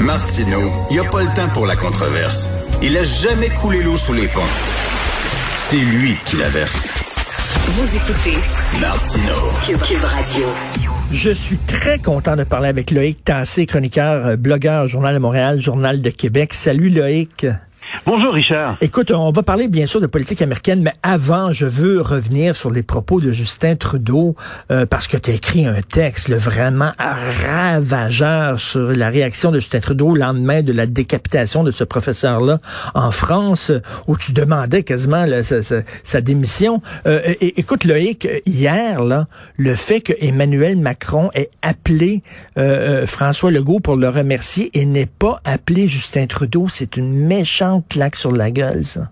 Martineau, il n'y a pas le temps pour la controverse. Il a jamais coulé l'eau sous les ponts. C'est lui qui la verse. Vous écoutez Martineau. Cube Radio. Je suis très content de parler avec Loïc Tassé, chroniqueur, euh, blogueur, Journal de Montréal, Journal de Québec. Salut Loïc. Bonjour Richard. Écoute, on va parler bien sûr de politique américaine, mais avant, je veux revenir sur les propos de Justin Trudeau, euh, parce que tu as écrit un texte vraiment ravageur sur la réaction de Justin Trudeau au lendemain de la décapitation de ce professeur-là en France, où tu demandais quasiment là, sa, sa- sa démission. Euh, écoute, Loïc, hier, là, le fait que Emmanuel Macron ait appelé euh, euh, François Legault pour le remercier et n'ait pas appelé Justin Trudeau, c'est une méchante claque sur la gueule, ça.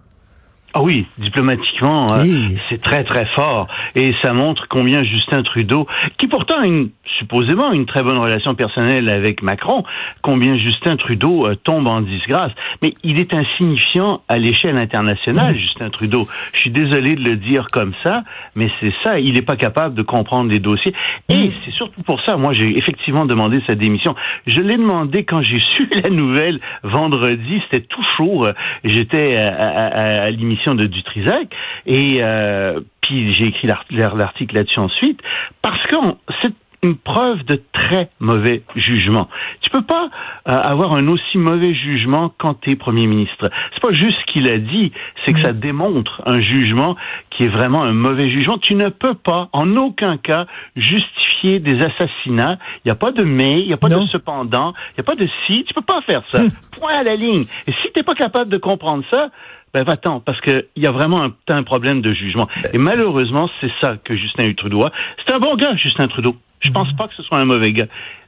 Ah oui, diplomatiquement, euh, c'est très très fort et ça montre combien Justin Trudeau, qui pourtant a une, supposément une très bonne relation personnelle avec Macron, combien Justin Trudeau euh, tombe en disgrâce. Mais il est insignifiant à l'échelle internationale, Justin Trudeau. Je suis désolé de le dire comme ça, mais c'est ça. Il n'est pas capable de comprendre les dossiers. Et c'est surtout pour ça, moi j'ai effectivement demandé sa démission. Je l'ai demandé quand j'ai su la nouvelle vendredi. C'était tout chaud. Euh, J'étais à, à- à- à l'émission de Dutrisac. Et euh, puis j'ai écrit l'art- l'article là-dessus ensuite. Parce que c'est une preuve de très mauvais jugement. Tu peux pas euh, avoir un aussi mauvais jugement quand tu es premier ministre. C'est pas juste ce qu'il a dit, c'est que ça démontre un jugement qui est vraiment un mauvais jugement. Tu ne peux pas, en aucun cas, justifier des assassinats. Il n'y a pas de mais, il n'y a pas Non. de cependant, il n'y a pas de si. Tu peux pas faire ça. Point à la ligne. Et si t'es pas capable de comprendre ça, ben va-t'en, parce que il y a vraiment un, un problème de jugement. Et malheureusement, c'est ça que Justin Trudeau a. C'est un bon gars, Justin Trudeau. Je pense pas que ce soit un mauvais gars,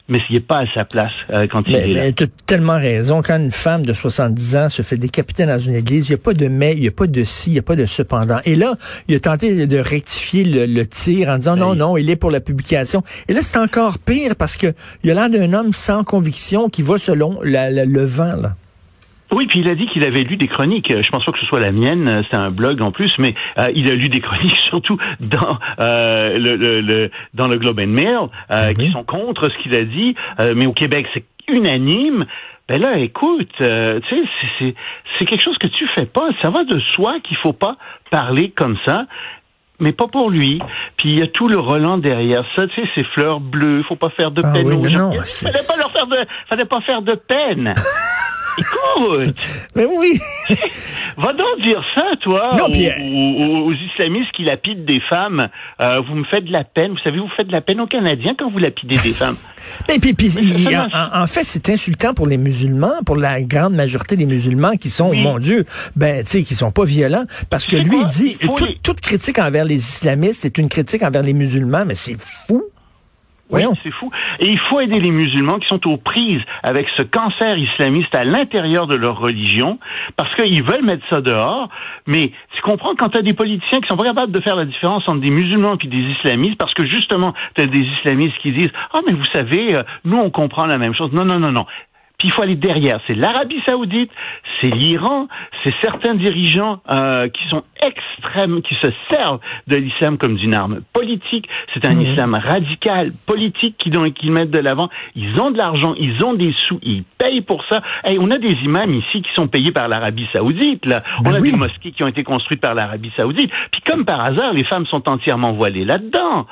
mais il n'est pas à sa place euh, quand il Mais, est là. mais tu as tellement raison. Quand une femme de 70 ans se fait décapiter dans une église, il n'y a pas de mais, il n'y a pas de si, il n'y a pas de cependant. Et là, il a tenté de rectifier le, le tir en disant non, Oui. non, il est pour la publication. Et là, c'est encore pire parce que il a l'air d'un homme sans conviction qui va selon la- la- le vent. Là. Oui, puis il a dit qu'il avait lu des chroniques. Je pense pas que ce soit la mienne, euh, c'est un blog en plus, mais euh, il a lu des chroniques surtout dans euh, le, le, le- dans le Globe and Mail euh, qui sont contre ce qu'il a dit. Euh, mais au Québec, c'est unanime. Ben là, écoute, euh, tu sais, c'est- c'est c'est quelque chose que tu fais pas. Ça va de soi qu'il faut pas parler comme ça. Mais pas pour lui. Puis il y a tout le Roland derrière ça, tu sais, ces fleurs bleues, faut pas faire de Ah peine oui, aux gens. fallait pas leur faire de, fallait pas faire de peine. Écoute, Mais oui. Va donc dire ça, toi, Non, aux, puis, aux- aux islamistes qui lapident des femmes. Euh, vous me faites de la peine. Vous savez, vous faites de la peine aux Canadiens quand vous lapidez des femmes. Et puis, en, en- fait, c'est insultant pour les musulmans, pour la grande majorité des musulmans qui sont, Oui. mon Dieu, ben, tu sais, qui sont pas violents, parce que lui, quoi? il dit, les- toute critique envers les islamistes est une critique envers les musulmans, mais c'est fou. Oui, c'est fou. Et il faut aider les musulmans qui sont aux prises avec ce cancer islamiste à l'intérieur de leur religion, parce qu'ils veulent mettre ça dehors. Mais tu comprends quand tu as des politiciens qui sont pas capables de faire la différence entre des musulmans et des islamistes, parce que justement, tu as des islamistes qui disent ah mais vous savez, euh, nous on comprend la même chose. Non non non non. Puis il faut aller derrière. C'est l'Arabie Saoudite, c'est l'Iran, c'est certains dirigeants euh, qui sont extrêmes, qui se servent de l'islam comme d'une arme politique. C'est un islam radical, politique, qui donc qu'ils mettent de l'avant. Ils ont de l'argent, ils ont des sous, ils payent pour ça. Hey, on a des imams ici qui sont payés par l'Arabie Saoudite. Là, Ben on a oui. des mosquées qui ont été construites par l'Arabie Saoudite. Puis comme par hasard, les femmes sont entièrement voilées là-dedans.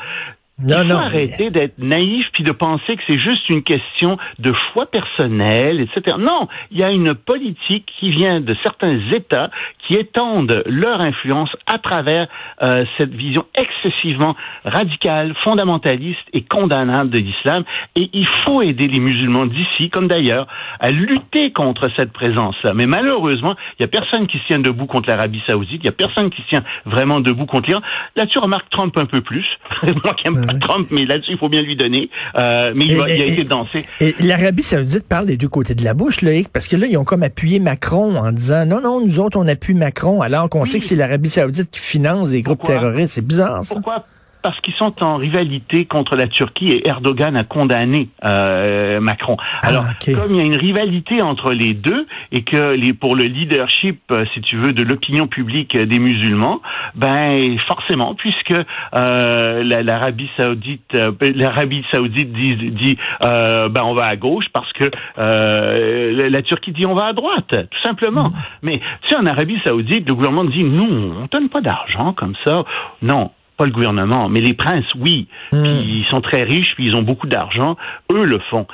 Non, Il faut non. arrêter d'être naïf puis de penser que c'est juste une question de choix personnel, etc. Non, il y a une politique qui vient de certains États qui étendent leur influence à travers euh, cette vision excessivement radicale, fondamentaliste et condamnable de l'islam. Et il faut aider les musulmans d'ici, comme d'ailleurs, à lutter contre cette présence-là. Mais malheureusement, il y a personne qui se tient debout contre l'Arabie Saoudite. Il y a personne qui se tient vraiment debout contre l'Iran. Là-dessus, on remarque Trump un peu plus. Moi qui aime pas Trump, mais là-dessus, il faut bien lui donner. Euh, mais il, va- il a été dansé. Et l'Arabie Saoudite parle des deux côtés de la bouche, Loïc, parce que là, ils ont comme appuyé Macron en disant non, non, nous autres, on appuie Macron, alors qu'on Oui. sait que c'est l'Arabie Saoudite qui finance des groupes Pourquoi? terroristes. C'est bizarre, ça. Pourquoi? Parce qu'ils sont en rivalité contre la Turquie et Erdogan a condamné euh, Macron. Ah, Alors, comme il y a une rivalité entre les deux et que les, pour le leadership, euh, si tu veux, de l'opinion publique des musulmans, ben forcément, puisque euh, la- l'Arabie saoudite, euh, l'Arabie saoudite dit, dit euh, ben on va à gauche parce que euh, la, la Turquie dit on va à droite, tout simplement. Mais tu sais, en Arabie saoudite, le gouvernement dit nous, on donne pas d'argent comme ça. Non. Pas le gouvernement, mais les princes, oui. Hmm. Puis ils sont très riches, puis ils ont beaucoup d'argent. Eux le font.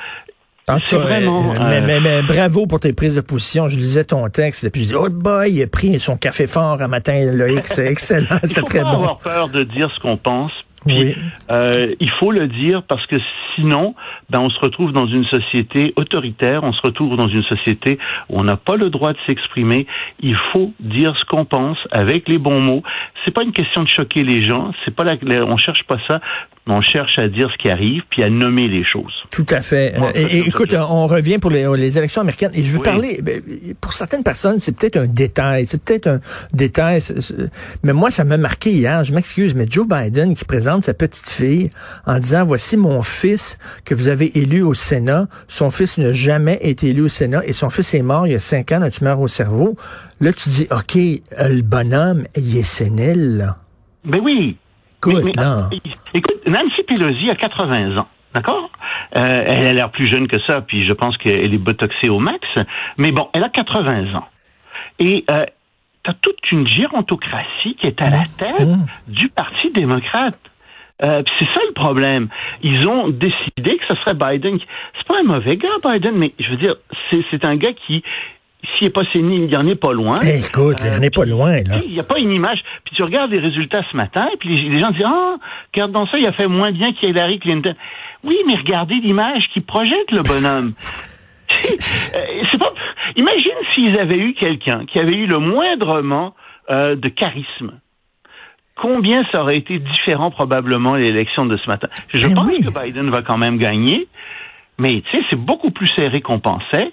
C'est vraiment, euh, euh, mais, mais- mais bravo pour tes prises de position. Je lisais ton texte et puis je dis, oh boy, il a pris son café fort un matin, Loïc. C'est excellent. Il C'était faut très pas bon. avoir peur de dire ce qu'on pense. Puis, Oui. euh, il faut le dire parce que sinon, ben, on se retrouve dans une société autoritaire, on se retrouve dans une société où on n'a pas le droit de s'exprimer. Il faut dire ce qu'on pense avec les bons mots. C'est pas une question de choquer les gens. C'est pas la, la- on cherche pas ça. On cherche à dire ce qui arrive puis à nommer les choses. Tout à fait. Et- écoute, on revient pour les, les élections américaines. Et je veux Oui. parler, ben, pour certaines personnes, c'est peut-être un détail. C'est peut-être un détail. Mais moi, ça m'a marqué hier. Je m'excuse, mais Joe Biden qui présente sa petite fille en disant, voici mon fils que vous avez élu au Sénat. Son fils n'a jamais été élu au Sénat et son fils est mort il y a cinq ans d'un tumeur au cerveau. Là, tu dis, OK, le bonhomme, il est sénile. Ben oui. Écoute, Mais- écoute, Nancy Pelosi a 80 ans. D'accord? Euh, elle a l'air plus jeune que ça, puis je pense qu'elle est botoxée au max. Mais bon, elle a 80 ans. Et euh, t'as toute une gérontocratie qui est à la tête du Parti démocrate. Euh, c'est ça le problème. Ils ont décidé que ce serait Biden. C'est pas un mauvais gars, Biden, mais je veux dire, c'est un gars qui, s'il est pas saigné, il en est pas loin. Eh, écoute, il en est pas loin, là. Il n'y a pas une image. Puis tu regardes les résultats ce matin, puis les, gens disent Ah, regarde dans ça, il a fait moins bien qu'Hillary Clinton. Oui, mais regardez l'image qui projette le bonhomme. Euh, C'est pas. Imagine s'ils avaient eu quelqu'un qui avait eu le moindrement euh, de charisme. Combien ça aurait été différent probablement l'élection de ce matin? Je Ben pense oui. que Biden va quand même gagner. Mais tu sais, c'est beaucoup plus serré qu'on pensait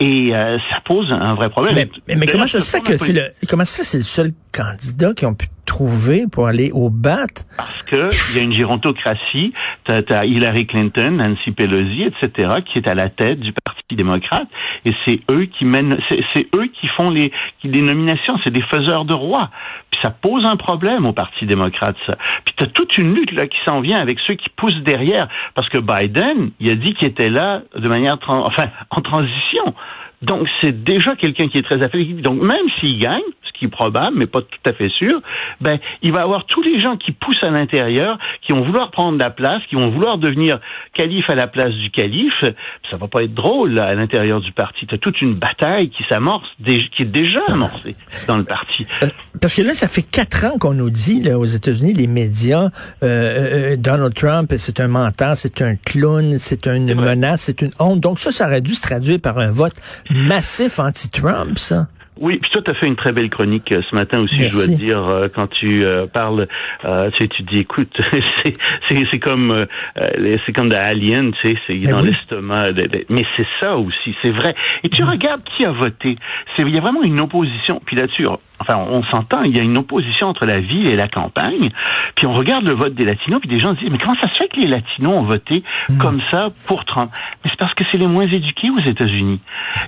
et euh, ça pose un vrai problème. Mais, mais, comment ça se fait que c'est le comment ça se fait que c'est le seul candidat qu'ils ont pu trouver pour aller au bat? parce que il y a une gérontocratie. T'as as Hillary Clinton, Nancy Pelosi, etc., qui est à la tête du Parti démocrate, et c'est eux qui mènent, c'est c'est eux qui font les, qui, les nominations, c'est des faiseurs de rois. Puis ça pose un problème au Parti démocrate, ça. Puis t'as toute une lutte là qui s'en vient avec ceux qui poussent derrière, parce que Biden, il a dit qu'il était là de manière, enfin, en transition. Donc c'est déjà quelqu'un qui est très affecté. Donc même s'il gagne, ce qui est probable, mais pas tout à fait sûr, ben il va avoir tous les gens qui poussent à l'intérieur, qui vont vouloir prendre la place, qui vont vouloir devenir calife à la place du calife. Ça va pas être drôle là, à l'intérieur du parti. T'as toute une bataille qui s'amorce, qui est déjà amorcée dans le parti. Euh, Parce que là, ça fait quatre ans qu'on nous dit, là, aux États-Unis, les médias, euh, euh, Donald Trump, c'est un menteur, c'est un clown, c'est une menace, c'est une honte. Donc ça, ça aurait dû se traduire par un vote massif anti-Trump, ça. Oui, puis toi, tu as fait une très belle chronique euh, ce matin aussi, Merci. je dois te dire, euh, quand tu euh, parles, euh, tu tu dis, écoute, c'est comme euh, euh, c'est comme des aliens, tu sais, c'est Ben dans oui. l'estomac. de- de- mais c'est ça aussi, c'est vrai. Et tu regardes qui a voté. C'est il y a vraiment une opposition. Puis là-dessus, enfin, on s'entend, il y a une opposition entre la ville et la campagne. Puis on regarde le vote des latinos, puis des gens se disent, mais comment ça se fait que les latinos ont voté comme ça pour Trump? Mais c'est parce que c'est les moins éduqués aux États-Unis.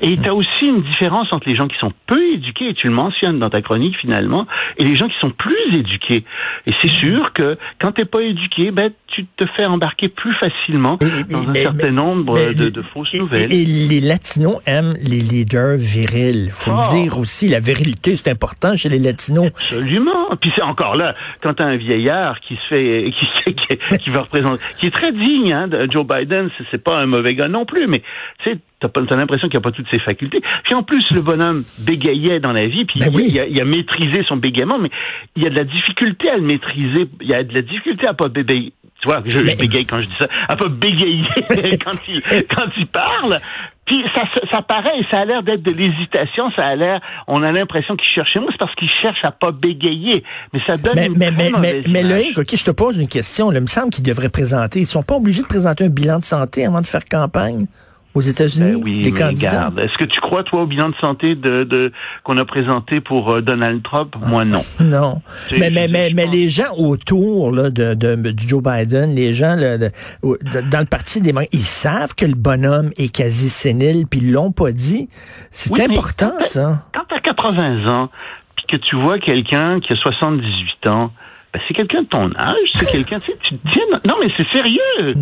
Et tu as aussi une différence entre les gens qui sont peu éduqués, et tu le mentionnes dans ta chronique finalement, et les gens qui sont plus éduqués. Et c'est sûr que quand t'es pas éduqué, ben tu te fais embarquer plus facilement Et- dans un certain mais- nombre mais de, fausses et- nouvelles. Et, les Latinos aiment les leaders virils. Faut le dire aussi, la virilité, c'est important chez les Latinos. Absolument. Puis c'est encore là, quand t'as un vieillard qui se fait, qui, qui, qui va représenter, qui est très digne, hein, de Joe Biden, c'est- pas un mauvais gars non plus, mais tu sais, t'as pas- t'as l'impression qu'il a pas toutes ses facultés. Puis en plus, le bonhomme bégayait dans la vie, puis Ben il, oui. il a, il a maîtrisé son bégaiement, mais il y a de la difficulté à le maîtriser. Il y a de la difficulté à pas bégayer. Tu vois, je, Mais- bégaye quand je dis ça, à pas bégayer quand il quand il parle. Puis ça, ça, ça paraît, et ça a l'air d'être de l'hésitation, ça a l'air, on a l'impression qu'il cherche moi, c'est parce qu'il cherche à pas bégayer. Mais ça donne Mais, une mais, mais, mais, mais. Loïc, OK, je te pose une question. là. Il me semble qu'ils devraient présenter. Ils sont pas obligés de présenter un bilan de santé avant de faire campagne? Aux États-Unis, Ben oui, mais candidats? Est-ce que tu crois, toi, au bilan de santé de, de qu'on a présenté pour euh, Donald Trump? Moi, non. Non. Mais, mais, mais, mais les gens autour là, de, de, de Joe Biden, les gens là, de- dans le Parti des ils savent que le bonhomme est quasi sénile, puis ils l'ont pas dit. C'est Oui, important, ça. Quand tu as 80 ans, puis que tu vois quelqu'un qui a 78 ans, ben, c'est quelqu'un de ton âge, c'est quelqu'un, tu te dis, non, mais c'est sérieux.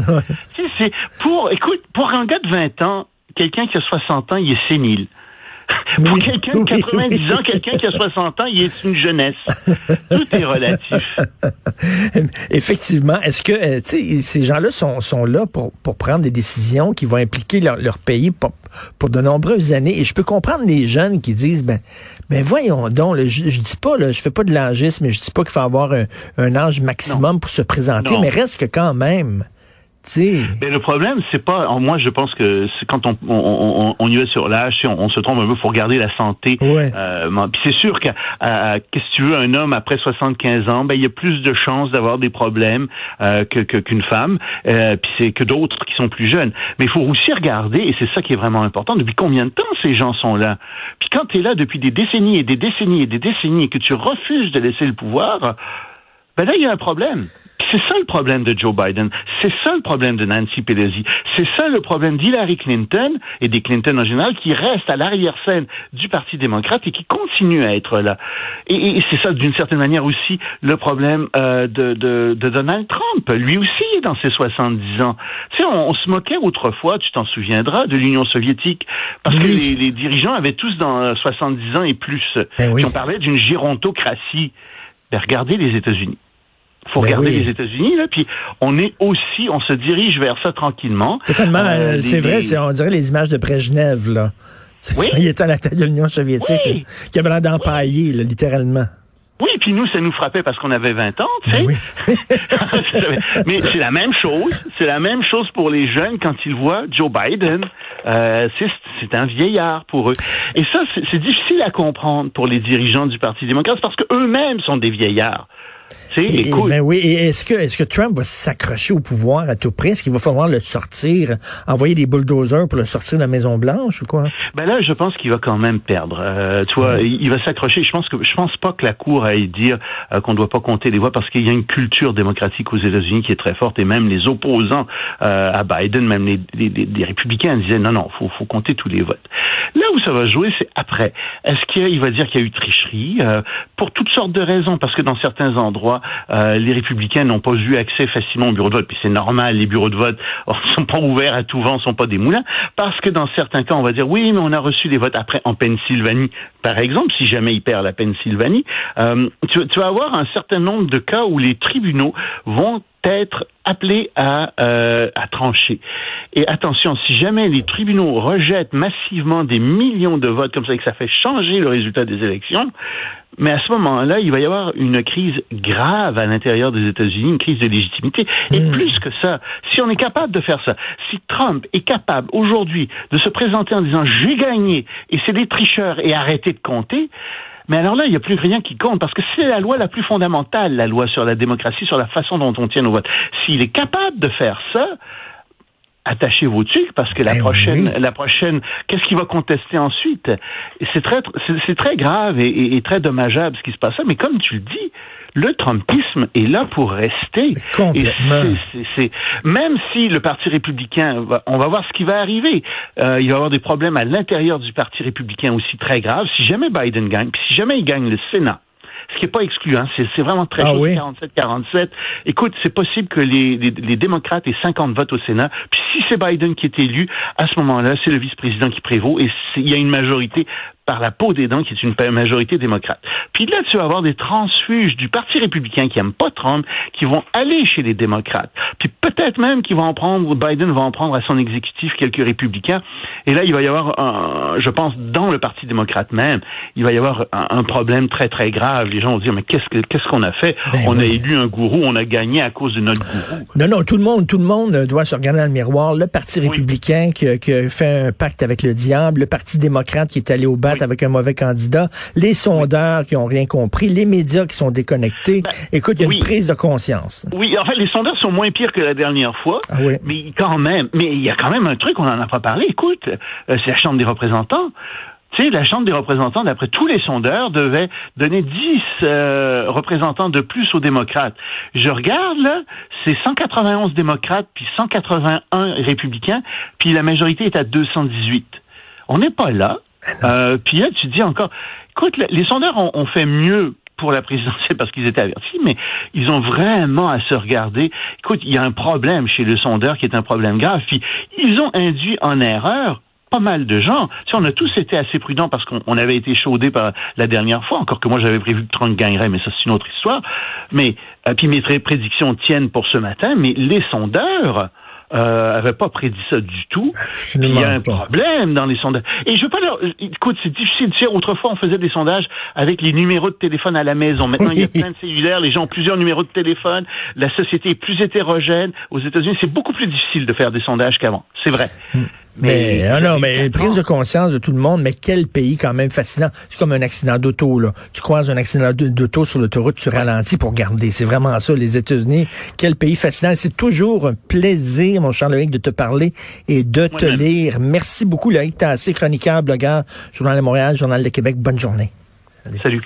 C'est pour, écoute, pour un gars de 20 ans, quelqu'un qui a 60 ans, il est sénile. Pour Oui, quelqu'un de oui, 90 oui. ans, quelqu'un qui a 60 ans, il est une jeunesse. Tout est relatif. Effectivement. Est-ce que euh, tu sais, ces gens-là sont, sont là pour, pour prendre des décisions qui vont impliquer leur, leur pays pour, pour de nombreuses années? Et je peux comprendre les jeunes qui disent ben, ben voyons donc, là, je, je dis pas, là, je fais pas de l'âgisme, mais je dis pas qu'il faut avoir un, un âge maximum pour se présenter, Non. mais reste que quand même. Mais le problème, c'est pas. Moi, je pense que quand on, on, on, on y va sur l'âge, si on, on se trompe un peu, faut regarder la santé. Ouais. Euh, puis c'est sûr qu'à à- qu'est-ce que tu veux, un homme après 75 ans, ben il y a plus de chances d'avoir des problèmes euh, que que- qu'une femme. Euh, puis c'est que d'autres qui sont plus jeunes. Mais il faut aussi regarder, et c'est ça qui est vraiment important. Depuis combien de temps ces gens sont là? Puis quand tu es là depuis des décennies et des décennies et des décennies et que tu refuses de laisser le pouvoir, ben là il y a un problème. C'est ça le problème de Joe Biden. C'est ça le problème de Nancy Pelosi. C'est ça le problème d'Hillary Clinton et des Clinton en général qui restent à l'arrière-scène du Parti démocrate et qui continuent à être là. Et, et c'est ça d'une certaine manière aussi le problème euh, de, de, de Donald Trump. Lui aussi est dans ses 70 ans. Tu sais, on, on se moquait autrefois, tu t'en souviendras, de l'Union soviétique parce que les, les dirigeants avaient tous dans euh, 70 ans et plus. Ben oui. On parlait d'une gérontocratie. Ben, regardez les États-Unis faut Ben regarder oui. les États-Unis là, puis on est aussi, on se dirige vers ça tranquillement. Totalement, Euh, euh, c'est vrai, c'est, on dirait les images de Brejnev, là. Oui. Il était à la tête de l'Union soviétique, Oui. là, qui avait l'air d'empailler, là, littéralement. Oui, puis nous, ça nous frappait parce qu'on avait 20 ans, tu sais. Ben oui. Mais c'est la même chose. C'est la même chose pour les jeunes quand ils voient Joe Biden. Euh, c'est c'est un vieillard pour eux. Et ça, c'est c'est difficile à comprendre pour les dirigeants du Parti démocrate parce qu'eux-mêmes sont des vieillards. Et- ben oui, et est-ce que, est-ce que Trump va s'accrocher au pouvoir à tout prix? Est-ce qu'il va falloir le sortir, envoyer des bulldozers pour le sortir de la Maison-Blanche ou quoi? Ben là, je pense qu'il va quand même perdre. Euh, tu vois, il il va s'accrocher. Je pense que je pense pas que la Cour aille dire euh, qu'on ne doit pas compter les voix parce qu'il y a une culture démocratique aux États-Unis qui est très forte et même les opposants euh, à Biden, même les, les, les- les républicains disaient non, non, faut, faut compter tous les votes. Là où ça va jouer, c'est après. Est-ce qu'il va dire qu'il y a eu tricherie euh, pour toutes sortes de raisons? Parce que dans certains endroits, euh, les républicains n'ont pas eu accès facilement au bureau de vote. Puis c'est normal, les bureaux de vote ne sont pas ouverts à tout vent, sont pas des moulins. Parce que dans certains cas, on va dire oui, mais on a reçu des votes après en Pennsylvanie, par exemple, si jamais il perd la Pennsylvanie. Euh, tu, tu vas avoir un certain nombre de cas où les tribunaux vont être appelés à, euh, à trancher. Et attention, si jamais les tribunaux rejettent massivement des millions de votes comme ça et que ça fait changer le résultat des élections, mais à ce moment-là, il va y avoir une crise grave à l'intérieur des États-Unis, une crise de légitimité. Et Hmm. plus que ça, si on est capable de faire ça, si Trump est capable aujourd'hui de se présenter en disant j'ai gagné et c'est des tricheurs et arrêtez de compter, mais alors là, il n'y a plus rien qui compte parce que c'est la loi la plus fondamentale, la loi sur la démocratie, sur la façon dont on tient nos votes. S'il est capable de faire ça, attachez vos tuques parce que la Ben prochaine, oui. la prochaine, qu'est-ce qu'il va contester ensuite? C'est très, c'est très grave et, et- et très dommageable ce qui se passe. Mais comme tu le dis, le Trumpisme est là pour rester. complètement. Et même si le Parti républicain, on va voir ce qui va arriver. Euh, il va y avoir des problèmes à l'intérieur du Parti républicain aussi très graves. Si jamais Biden gagne, puis si jamais il gagne le Sénat. Ce qui n'est pas exclu, hein, c'est vraiment très Ah chaud, oui? 47-47. Écoute, c'est possible que les, les, les démocrates aient 50 votes au Sénat. Puis si c'est Biden qui est élu, à ce moment-là, c'est le vice-président qui prévaut et il y a une majorité par la peau des dents qui est une majorité démocrate. Puis là, tu vas avoir des transfuges du Parti républicain qui n'aiment pas Trump, qui vont aller chez les démocrates. Puis peut-être même qu'ils vont en prendre, Biden va en prendre à son exécutif quelques républicains. Et là, il va y avoir, un, je pense, dans le Parti démocrate même, il va y avoir un, un problème très très grave. Les gens vont dire, mais qu'est-ce que qu'est-ce qu'on a fait? Ben On a élu un gourou, on a gagné à cause de notre gourou. Non, non, tout le monde, tout le monde euh, doit se regarder dans le miroir. Le Parti Oui. républicain qui, qui fait un pacte avec le diable, le Parti démocrate qui est allé au bat avec un mauvais candidat, les sondeurs qui ont rien compris, les médias qui sont déconnectés. Ben, Écoute, il y a une prise de conscience. Oui, en fait, les sondeurs sont moins pires que la dernière fois. Ah oui. Mais quand même, mais il y a quand même un truc, on n'en a pas parlé. Écoute, euh, c'est la Chambre des représentants. Tu sais, la Chambre des représentants, d'après tous les sondeurs, devait donner 10 euh, représentants de plus aux démocrates. Je regarde, là, c'est 191 démocrates, puis 181 républicains, puis la majorité est à 218. On n'est pas là. Euh, puis là, tu dis encore, écoute, les sondeurs ont, fait mieux pour la présidentielle parce qu'ils étaient avertis, mais ils ont vraiment à se regarder. Écoute, il y a un problème chez le sondeur qui est un problème grave. Ils ont induit en erreur pas mal de gens. Si on a tous été assez prudents parce qu'on avait été chaudés par la dernière fois, encore que moi j'avais prévu que Trump gagnerait, mais ça c'est une autre histoire. Mais euh, puis mes prédictions tiennent pour ce matin, mais les sondeurs euh, avait pas prédit ça du tout. Il y a un problème dans les sondages. Et je veux pas leur... Écoute, c'est difficile de dire. Autrefois, on faisait des sondages avec les numéros de téléphone à la maison. Maintenant, il y a plein de cellulaires. Les gens ont plusieurs numéros de téléphone. La société est plus hétérogène. Aux États-Unis, c'est beaucoup plus difficile de faire des sondages qu'avant. C'est vrai. Mais, mais non, mais prise de conscience de tout le monde, mais quel pays quand même fascinant. C'est comme un accident d'auto, là. Tu croises un accident d'auto sur l'autoroute, tu ralentis pour garder. C'est vraiment ça, les États-Unis. Quel pays fascinant. C'est toujours un plaisir, mon cher Loïc, de te parler et de te lire. Merci beaucoup, Loïc assez chroniqueur, blogueur, Journal de Montréal, Journal de Québec. Bonne journée. Salut.